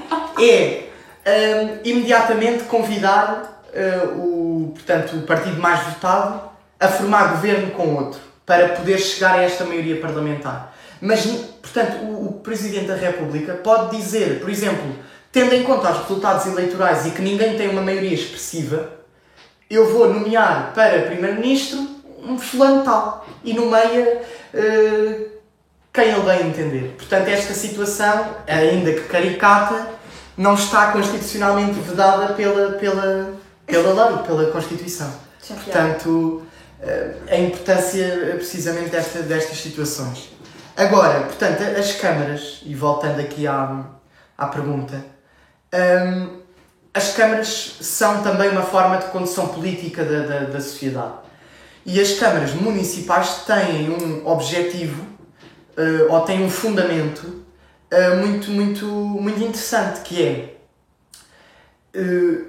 é hum, imediatamente convidar eh, o, portanto, o partido mais votado a formar governo com outro, para poder chegar a esta maioria parlamentar. Mas, portanto, o, o Presidente da República pode dizer, por exemplo, tendo em conta os resultados eleitorais e que ninguém tem uma maioria expressiva, eu vou nomear para Primeiro-Ministro um fulano tal e nomeia eh, quem ele bem entender. Portanto, esta situação, ainda que caricata, não está constitucionalmente vedada pela, pela, pela lei, pela Constituição. Portanto, eh, a importância eh, precisamente desta, destas situações. Agora, portanto, as câmaras, e voltando aqui à, à pergunta, hum, as câmaras são também uma forma de condução política da, da, da sociedade. E as câmaras municipais têm um objetivo, eh, ou têm um fundamento eh, muito, muito, muito interessante, que é eh,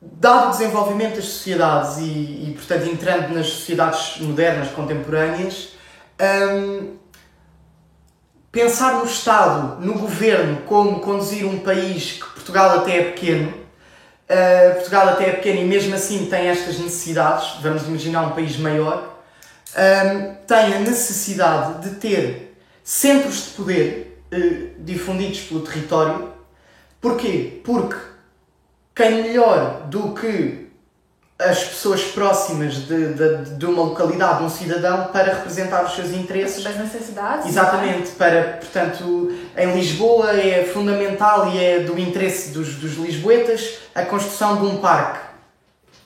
dado o desenvolvimento das sociedades e, e, portanto, entrando nas sociedades modernas, contemporâneas, hum, pensar no Estado, no governo, como conduzir um país que Portugal até é pequeno, uh, Portugal até é pequeno e mesmo assim tem estas necessidades, vamos imaginar um país maior, hum, tem a necessidade de ter centros de poder uh, difundidos pelo território. Porquê? Porque quem melhor do que as pessoas próximas de, de, de uma localidade, de um cidadão, para representar os seus interesses. Das necessidades. Exatamente, para, portanto, em Lisboa é fundamental e é do interesse dos, dos lisboetas a construção de um parque.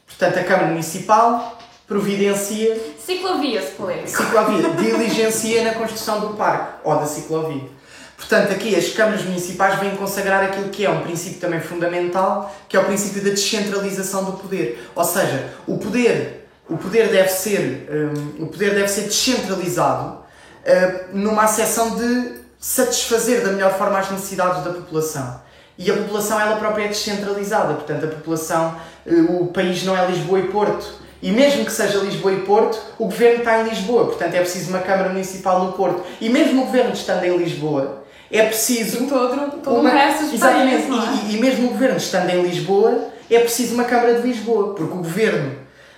Portanto, a Câmara Municipal providencia, Ciclovias, polémico. ciclovia, diligencia na construção do parque ou da ciclovia. Portanto, aqui as câmaras municipais vêm consagrar aquilo que é um princípio também fundamental, que é o princípio da descentralização do poder. Ou seja, o poder, o poder deve ser, hum, o poder deve ser descentralizado hum, numa acessão de satisfazer da melhor forma as necessidades da população. E a população ela própria é descentralizada, portanto a população, hum, o país não é Lisboa e Porto. E mesmo que seja Lisboa e Porto, o governo está em Lisboa, portanto é preciso uma Câmara Municipal no Porto. E mesmo o governo estando em Lisboa, é preciso E todo, todo uma- o resto do Exatamente, país, é? e, e mesmo o governo estando em Lisboa, é preciso uma Câmara de Lisboa, porque o governo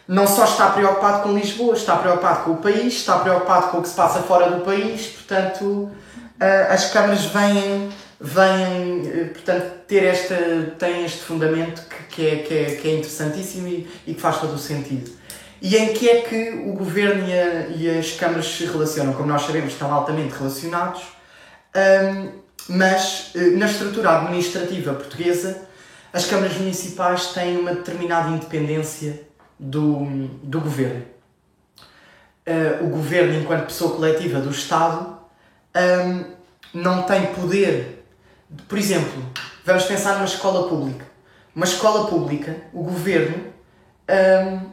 não só está preocupado com Lisboa, está preocupado com o país, está preocupado com o que se passa fora do país, portanto, ah, as câmaras vêm, vêm eh, portanto, ter esta, têm este fundamento que, que, é, que, é, que é interessantíssimo e, e que faz todo o sentido. E em que é que o governo e, a- e as câmaras se relacionam? Como nós sabemos, estão altamente relacionados. Mas eh, na estrutura administrativa portuguesa, as câmaras municipais têm uma determinada independência do, do governo. Eh, o governo, enquanto pessoa coletiva do Estado, hum, não tem poder. Por exemplo, vamos pensar numa escola pública. Uma escola pública, o governo, hum,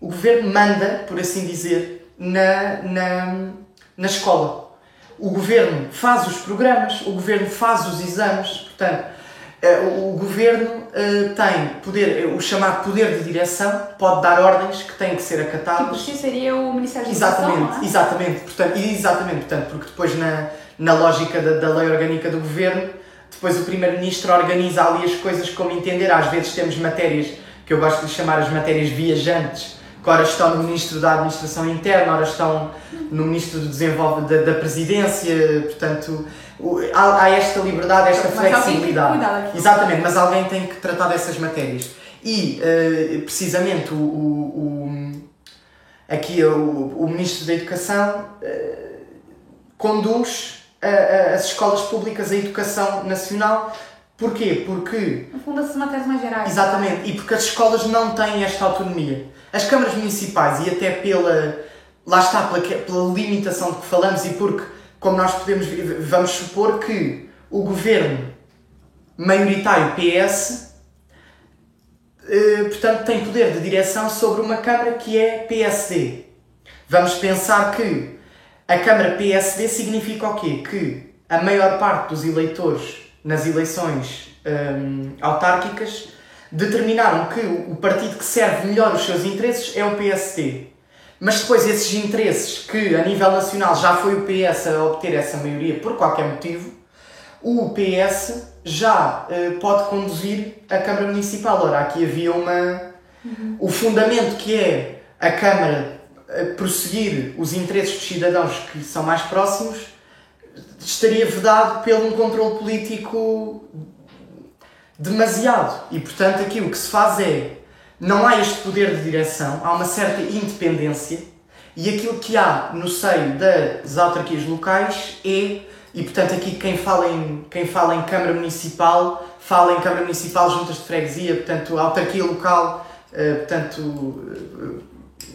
o governo manda, por assim dizer, na, na, na escola. O governo faz os programas, o governo faz os exames, portanto, eh, o governo eh, tem poder, eh, o chamado poder de direção, pode dar ordens que têm que ser Tipo, acatadas. X seria o Ministério da Educação, Exatamente, é? exatamente, portanto, exatamente, portanto, porque depois na, na lógica da, da lei orgânica do governo, depois o primeiro-ministro organiza ali as coisas como entender. Às vezes temos matérias que eu gosto de chamar as matérias viajantes, que ora estão no ministro da Administração Interna, ora estão no ministro do Desenvolvimento da, da Presidência, portanto, o- há, há esta liberdade, esta Mas flexibilidade. Exatamente, mas alguém tem que tratar dessas matérias. E, eh, precisamente, o, o- o- aqui o, o Ministro da Educação eh, conduz a- a- as escolas públicas, a educação nacional. Porquê? Porque No fundo, essas matérias mais gerais. Exatamente, e porque as escolas não têm esta autonomia. as câmaras municipais e até pela, lá está, pela, pela limitação de que falamos e porque, como nós podemos, vamos supor que o governo maioritário PS, eh, portanto, tem poder de direção sobre uma Câmara que é PSD. Vamos pensar que a Câmara PSD significa o quê? Que a maior parte dos eleitores nas eleições hum, autárquicas determinaram que o partido que serve melhor os seus interesses é o PSD. Mas depois esses interesses, que a nível nacional já foi o PS a obter essa maioria por qualquer motivo, o PS já uh, pode conduzir a Câmara Municipal. Ora, aqui havia uma. Uhum. O fundamento que é a Câmara prosseguir os interesses dos cidadãos que são mais próximos estaria vedado pelo um controle político demasiado. E portanto, aqui o que se faz é. Não há este poder de direção, há uma certa independência e aquilo que há no seio das autarquias locais é e portanto aqui quem fala em, quem fala em Câmara Municipal, fala em Câmara Municipal, juntas de freguesia, portanto autarquia local, uh, portanto uh,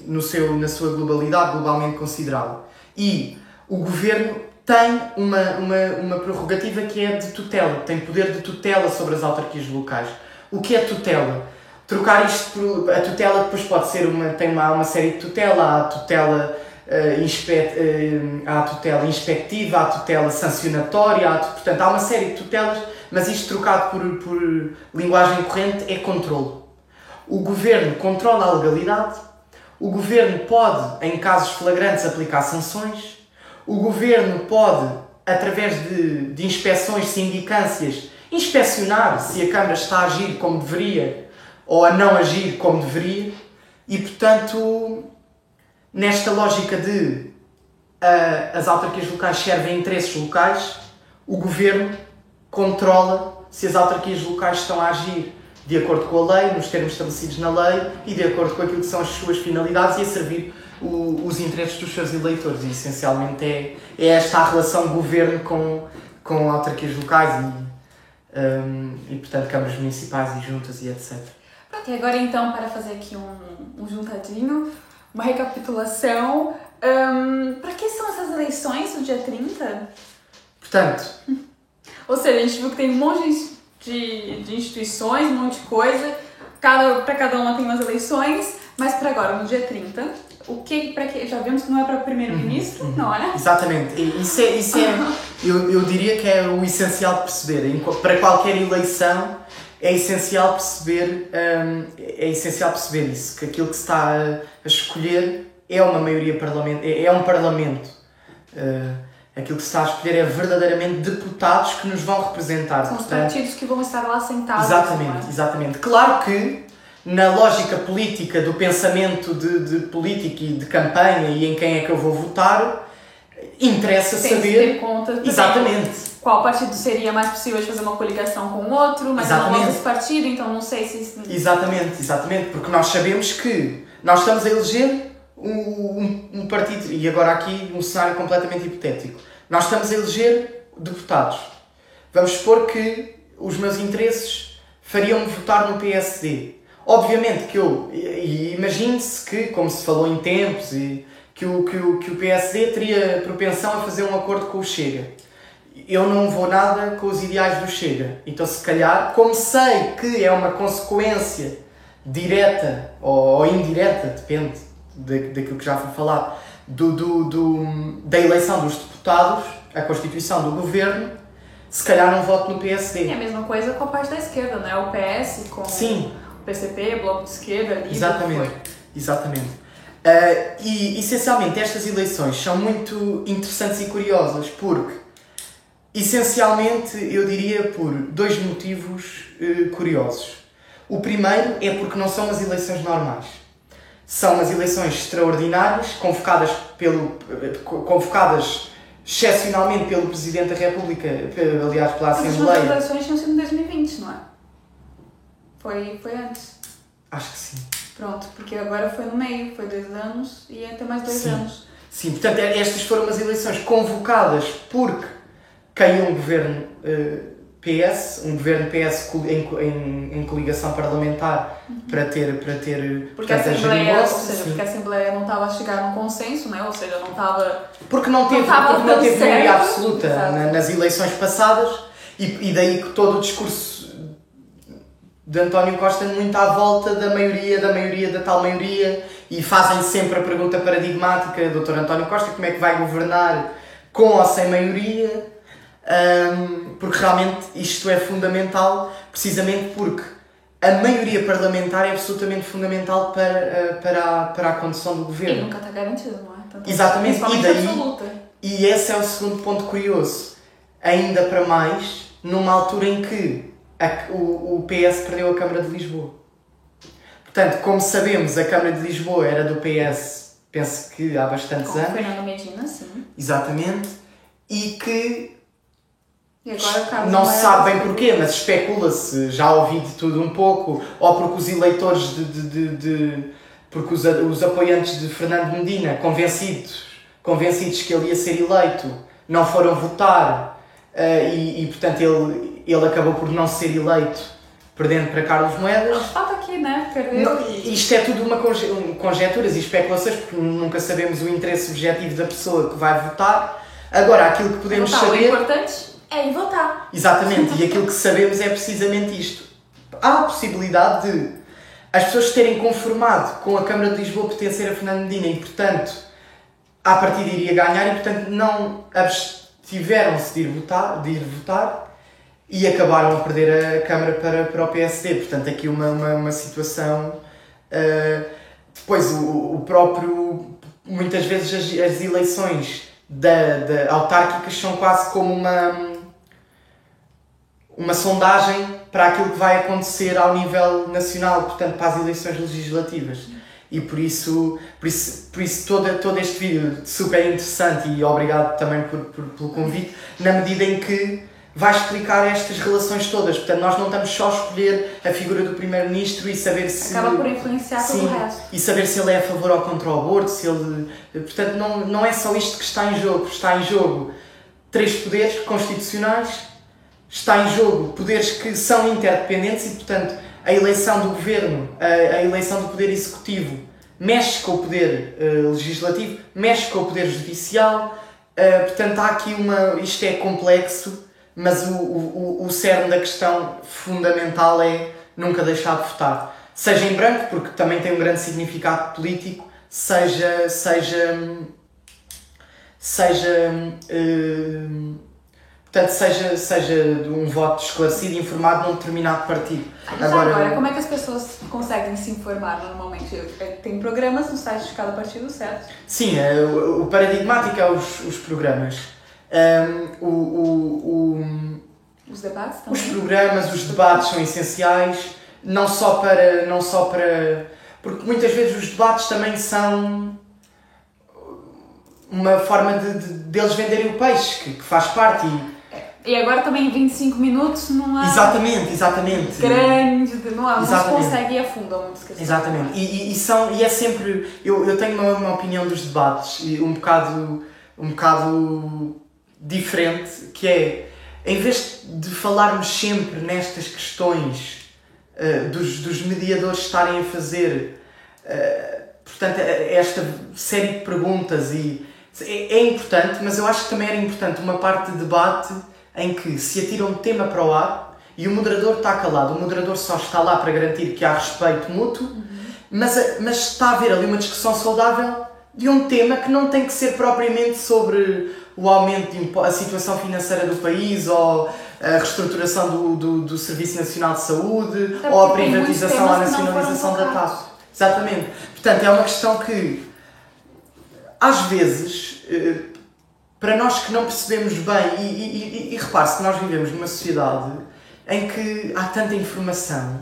no seu, na sua globalidade, globalmente considerável. E o Governo tem uma, uma, uma prerrogativa que é de tutela, tem poder de tutela sobre as autarquias locais. O que é tutela? Trocar isto por. A tutela depois pode ser uma. tem uma, uma série de tutela, há tutela uh, a tutela inspectiva, há tutela sancionatória, há, portanto há uma série de tutelas, mas isto trocado por, por linguagem corrente é controle. O governo controla a legalidade, o governo pode, em casos flagrantes, aplicar sanções, o governo pode, através de, de inspeções, sindicâncias, inspecionar se a Câmara está a agir como deveria ou a não agir como deveria, e portanto nesta lógica de uh, as autarquias locais servem interesses locais, o governo controla se as autarquias locais estão a agir de acordo com a lei, nos termos estabelecidos na lei e de acordo com aquilo que são as suas finalidades e a servir o, os interesses dos seus eleitores. E essencialmente é, é esta a relação governo com, com autarquias locais e, um, e, portanto, câmaras municipais e juntas e etc. Pronto, e agora então, para fazer aqui um, um juntadinho, uma recapitulação. Um, para que são essas eleições do dia 30? Portanto. Ou seja, a gente viu que tem um monte de, de instituições, um monte de coisa. Cada, para cada uma tem umas eleições, mas para agora, no dia 30, o que para que já vimos que não é para primeiro-ministro, uhum, não é? Exatamente. Isso é, isso é eu, eu diria que é o essencial de perceber. Para qualquer eleição, é essencial perceber um, é essencial perceber isso que aquilo que se está a, a escolher é uma maioria parlamentar é, é, um parlamento uh, aquilo que se está a escolher é verdadeiramente deputados que nos vão representar são os partidos que vão estar lá sentados exatamente é? exatamente claro que na lógica política do pensamento de, de política e de campanha e em quem é que eu vou votar interessa Tem saber ter conta exatamente qual partido seria mais possível de fazer uma coligação com o outro, mas exatamente. não gosto desse partido, então não sei se. Exatamente, exatamente, porque nós sabemos que nós estamos a eleger um, um, partido, e agora aqui um cenário completamente hipotético. Nós estamos a eleger deputados. Vamos supor que os meus interesses fariam-me votar no PSD. Obviamente que eu, imagine-se que, como se falou em tempos, que o, que, o, que o PSD teria propensão a fazer um acordo com o Chega eu não vou nada com os ideais do Chega. Então, se calhar, como sei que é uma consequência direta ou, indireta, depende daquilo que já foi falado, do, do, do, da eleição dos deputados, a constituição do governo, se calhar não voto no PSD. É a mesma coisa com a parte da esquerda, não é? O PS com Sim. o PCP, Bloco de Esquerda, ali. Exatamente. Exatamente. Uh, e essencialmente estas eleições são muito interessantes e curiosas porque Essencialmente, eu diria por dois motivos uh, curiosos. O primeiro é porque não são as eleições normais. São as eleições extraordinárias, convocadas, pelo, convocadas excepcionalmente pelo Presidente da República, aliás, pela Assembleia. Mas as eleições sido em 2020, não é? Foi, foi antes. Acho que sim. Pronto, porque agora foi no meio, foi dois anos e até mais dois sim. anos. Sim, portanto, é, estas foram as eleições convocadas porque caiu um governo uh, PS, um governo PS em, em, em coligação parlamentar para ter. Para ter Porque a Assembleia, ou seja, sim. porque a Assembleia não estava a chegar num consenso, né? Ou seja, não estava. Porque não teve, Não porque não teve maioria absoluta na- nas eleições passadas e, e daí que todo o discurso de António Costa muito à volta da maioria, da maioria, da tal maioria e fazem sempre a pergunta paradigmática, Dr. António Costa, como é que vai governar com ou sem maioria? Ahm, porque realmente isto é fundamental, precisamente porque a maioria parlamentar é absolutamente fundamental para, ah, para, a, para a condução do E governo. nunca está garantido, não é? Tanto- Exatamente, e daí- absoluta. E esse é o segundo ponto curioso. Ainda para mais, numa altura em que a- o, o PS perdeu a Câmara de Lisboa. Portanto, como sabemos, a Câmara de Lisboa era do PS, penso que há bastantes Com anos, Fernando Medina, sim. exatamente, e que E agora o Carlos não se sabe bem porquê, mas especula-se, já ouvi de tudo um pouco, ou porque os eleitores de. de, de- de- porque os, os apoiantes de Fernando Medina, convencidos, convencidos que ele ia ser eleito, não foram votar eh, e, e, portanto ele, ele acabou por não ser eleito, perdendo para Carlos Moedas. Fato aqui, né? Perdeu Não, isto é tudo uma conje- conjecturas e especulações, porque nunca sabemos o interesse objetivo da pessoa que vai votar. Agora, aquilo que podemos Votar. Saber. importante é votar. Exatamente, e aquilo que sabemos é precisamente isto. Há a possibilidade de as pessoas terem conformado com a Câmara de Lisboa pertencer a Fernando Medina e, portanto, à partida iria ganhar e, portanto, não abstiveram-se de ir votar, de ir votar e acabaram a perder a Câmara para, para o PSD. Portanto, aqui uma, uma, uma situação. ah, depois, o, o próprio. Muitas vezes as, as eleições da, da autárquicas são quase como uma uma sondagem para aquilo que vai acontecer ao nível nacional, portanto, para as eleições legislativas. E por isso, por isso, por isso todo, todo este vídeo super interessante e obrigado também por, por- pelo convite, na medida em que vai explicar estas relações todas. Portanto, nós não estamos só a escolher a figura do Primeiro-Ministro e saber se. Acaba por influenciar todo Sim, o resto. e saber se ele é a favor ou contra o aborto, se ele. Portanto, não, não é só isto que está em jogo. Está em jogo três poderes constitucionais, está em jogo poderes que são interdependentes e, portanto, a eleição do governo, a, a eleição do poder executivo mexe com o poder eh, legislativo, mexe com o poder judicial. eh, portanto, há aqui uma. Isto é complexo, mas o, o, o- cerne da questão fundamental é nunca deixar de votar. Seja em branco, porque também tem um grande significado político, seja. seja seja hum, portanto seja seja um voto esclarecido e informado num determinado partido Já agora, como é que as pessoas conseguem se informar normalmente? É, Tem programas no site de cada partido, certo? sim é, o, o paradigmático é os, os programas Hum, o, o, o- Os debates os também? programas os debates são essenciais não só para não só para porque muitas vezes os debates também são uma forma de, de, deles venderem o peixe que, que faz parte e, E agora também 25 minutos não há Exatamente, exatamente. grande, não, há, não se Exatamente. consegue ir a fundo a questões. Exatamente. E, e, e são, e é sempre. Eu, eu tenho uma, uma opinião dos debates e um bocado, um bocado diferente, que é em vez de falarmos sempre nestas questões eh, dos, dos mediadores estarem a fazer eh, portanto, eh, esta série de perguntas e é, é importante, mas eu acho que também era importante uma parte de debate em que se atira um tema para o ar e o moderador está calado. O moderador só está lá para garantir que há respeito mútuo, mas, a- mas está a haver ali uma discussão saudável de um tema que não tem que ser propriamente sobre o aumento de a situação financeira do país ou a reestruturação do, do, do Serviço Nacional de Saúde Até ou a privatização ou a nacionalização da. TAP. Exatamente. Portanto, é uma questão que às vezes, eh, para nós que não percebemos bem, e, e, e, e repare-se que nós vivemos numa sociedade em que há tanta informação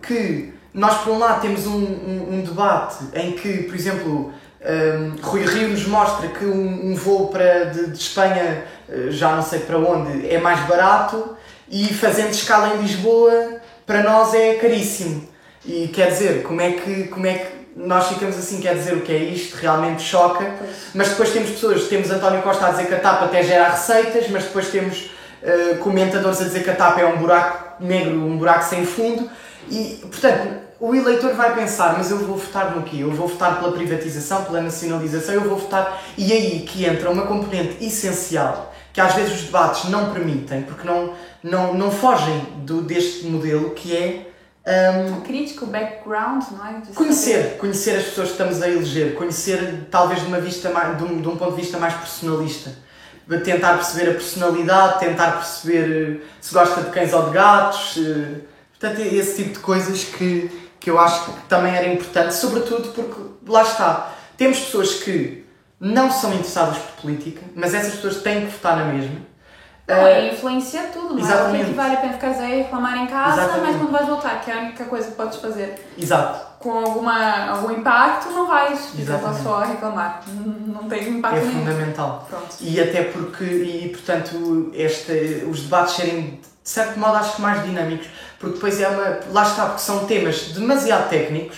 que nós, por um lado, temos um, um, um debate em que, por exemplo, um, Rui Rio nos mostra que um, um voo para, de, de Espanha, eh, já não sei para onde, é mais barato e fazendo escala em Lisboa, para nós é caríssimo. E quer dizer, como é que, como é que nós ficamos assim, quer dizer o que é isto, realmente choca. Mas depois temos pessoas, temos António Costa a dizer que a TAP até gera receitas, mas depois temos uh, comentadores a dizer que a TAP é um buraco negro, um buraco sem fundo. E, portanto, o eleitor vai pensar, mas eu vou votar no quê? Eu vou votar pela privatização, pela nacionalização, eu vou votar. E aí que entra uma componente essencial que às vezes os debates não permitem, porque não, não, não fogem do, deste modelo que é. Um, crítico, background, não é? De conhecer, saber. conhecer as pessoas que estamos a eleger, conhecer talvez de, uma vista mais, de, um, de um ponto de vista mais personalista. Tentar perceber a personalidade, tentar perceber eh, se gosta de cães ou de gatos. Eh, portanto, é esse tipo de coisas que, que eu acho que também era importante, sobretudo porque, lá está, temos pessoas que não são interessadas por política, mas essas pessoas têm que votar na mesma. Não, uh, influencia tudo, não Exatamente. é? O que, vale a pena ficar a reclamar em casa, Exatamente. mas quando vais votar, que é a única coisa que podes fazer. Exato. Com alguma, algum impacto, não vais. Exatamente. só a reclamar. Não tem impacto É nenhum. fundamental. Pronto. E até porque, e portanto, este, os debates serem, de certo modo, acho que mais dinâmicos, porque depois é uma. Lá está, porque são temas demasiado técnicos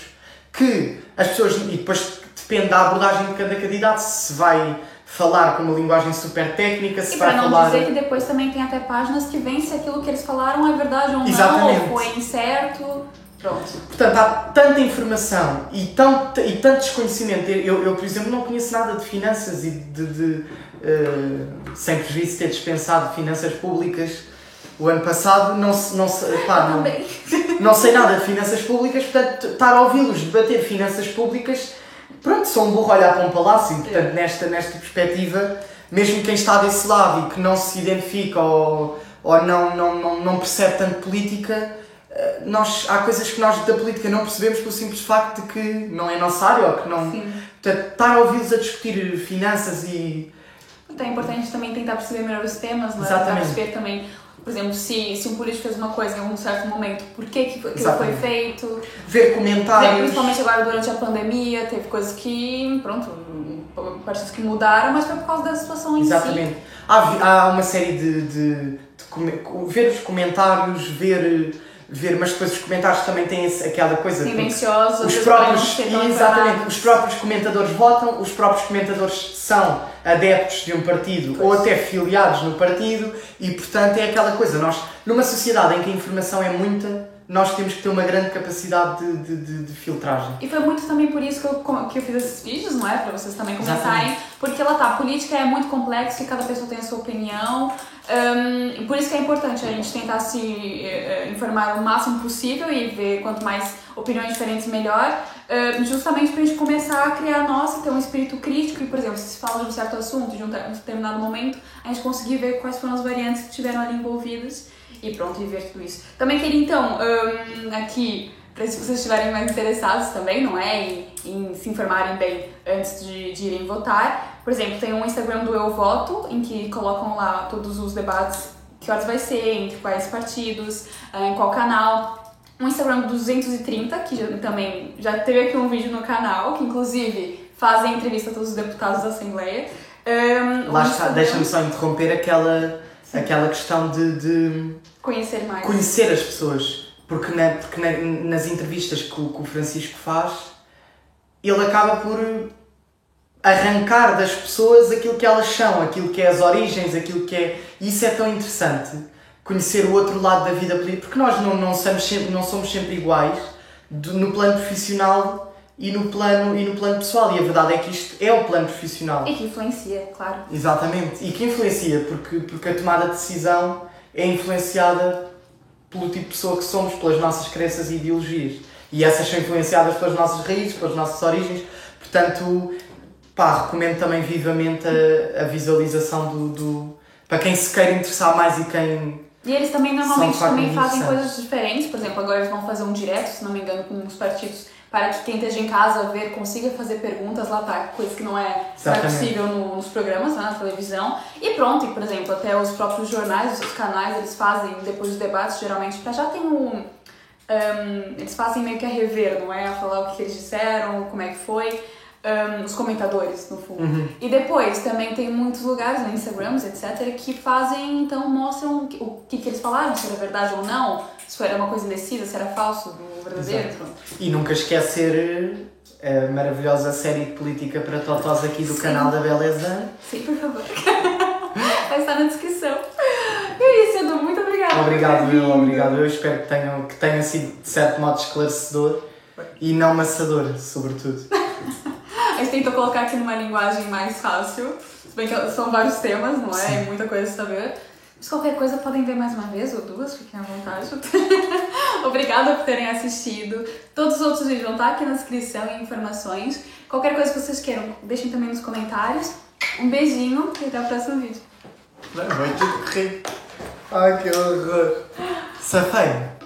que as pessoas. E depois depende da abordagem de cada candidato, se vai falar com uma linguagem super técnica, se e vai para não dizer que depois também tem até páginas que veem se aquilo que eles falaram é verdade ou Exatamente. não, ou foi incerto. Pronto. Portanto, há tanta informação e, tão, e tanto desconhecimento. Eu, eu, por exemplo, não conheço nada de finanças e de, de uh, sem prejuízo de ter dispensado finanças públicas o ano passado, não, não, pá, não, não sei nada de finanças públicas, portanto, estar a ouvi-los debater finanças públicas pronto, sou um burro a olhar para um palácio e, portanto, nesta, nesta perspectiva, mesmo quem está desse lado e que não se identifica ou, ou não, não, não, não percebe tanto política, eh, nós, há coisas que nós da política não percebemos pelo simples facto de que não é nossa área ou que não. Sim. Portanto, estar a ouvi-los a discutir finanças e. Então é importante também tentar perceber melhor os temas, não é? Exatamente. Tentar perceber também por exemplo, se, se um político fez uma coisa em algum certo momento, por que, que aquilo foi feito? Ver comentários. Principalmente agora durante a pandemia, teve coisas que, pronto, partidos que mudaram, mas foi por causa da situação em Exatamente. si. Há, há uma série de, de, de, de ver os comentários, ver ver, mas depois os comentários também têm aquela coisa. Silenciosos, os próprios, exatamente, os próprios comentadores votam, os próprios comentadores são adeptos de um partido pois. ou até filiados no partido e, portanto, é aquela coisa. Nós, numa sociedade em que a informação é muita, nós temos que ter uma grande capacidade de, de, de, de, filtragem. E foi muito também por isso que eu, que eu fiz esses vídeos, não é? Para vocês também começarem. Porque ela tá, a política é muito complexa e cada pessoa tem a sua opinião. Um, por isso que é importante a gente tentar se uh, informar o máximo possível e ver quanto mais opiniões diferentes melhor, uh, justamente para a gente começar a criar a nossa, ter um espírito crítico e, por exemplo, se se fala de um certo assunto, de um determinado momento, a gente conseguir ver quais foram as variantes que tiveram ali envolvidas e pronto, e ver tudo isso. Também queria então, um, aqui, para se vocês estiverem mais interessados também, não é? Em, em se informarem bem antes de, de irem votar. Por exemplo, tem um Instagram do Eu Voto, em que colocam lá todos os debates, que horas vai ser, entre quais partidos, ah, em qual canal um Instagram 230, que já, também já teve aqui um vídeo no canal, que inclusive fazem entrevista a todos os deputados da Assembleia. Um, Lá está, deixa-me só interromper aquela, aquela questão de, de, conhecer mais. Conhecer as pessoas. Porque, na, porque na, nas entrevistas que o, que o Francisco faz, ele acaba por arrancar das pessoas aquilo que elas são, aquilo que é as origens, aquilo que é. E isso é tão interessante conhecer o outro lado da vida política, porque nós não, não, somos, sempre, não somos sempre iguais no plano profissional e no, plano, e no plano pessoal. E a verdade é que isto é o plano profissional. E que influencia, claro. Exatamente. E que influencia, porque, porque a tomada de decisão é influenciada pelo tipo de pessoa que somos, pelas nossas crenças e ideologias. E essas são influenciadas pelas nossas raízes, pelas nossas origens. Portanto, pá, recomendo também vivamente a, a visualização do, do, para quem se queira interessar mais e quem e eles também normalmente também fazem coisas diferentes, por exemplo, agora eles vão fazer um direto, se não me engano, com os partidos, para que quem esteja em casa ver consiga fazer perguntas lá, tá? Coisa que não é, não é possível no, nos programas, né, na televisão. E pronto, e, por exemplo, até os próprios jornais, os canais, eles fazem depois dos debates, geralmente, para já tem um, um. Eles fazem meio que a rever, não é? A falar o que eles disseram, como é que foi um, os comentadores, no fundo. Uhum. E depois também tem muitos lugares, no Instagrams, etc., que fazem, então mostram o que, que eles falaram, se era verdade ou não, se era uma coisa indecisa, se era falso, verdadeiro. E nunca esquecer a maravilhosa série de política para totós aqui do Sim. canal da Beleza. Sim, por favor. Vai estar na descrição. E é Obrigado, eu, obrigado. Eu espero que tenha, que tenha sido de certo modo esclarecedor e não maçador, sobretudo. A gente tentou colocar aqui numa linguagem mais fácil, se bem que são vários temas, não é? É muita coisa a saber. Mas qualquer coisa podem ver mais uma vez ou duas, fiquem à vontade. Obrigada por terem assistido. Todos os outros vídeos vão estar aqui na descrição e informações. Qualquer coisa que vocês queiram, deixem também nos comentários. Um beijinho e até o próximo vídeo. Vai te correr. Ai, que horror. Safei.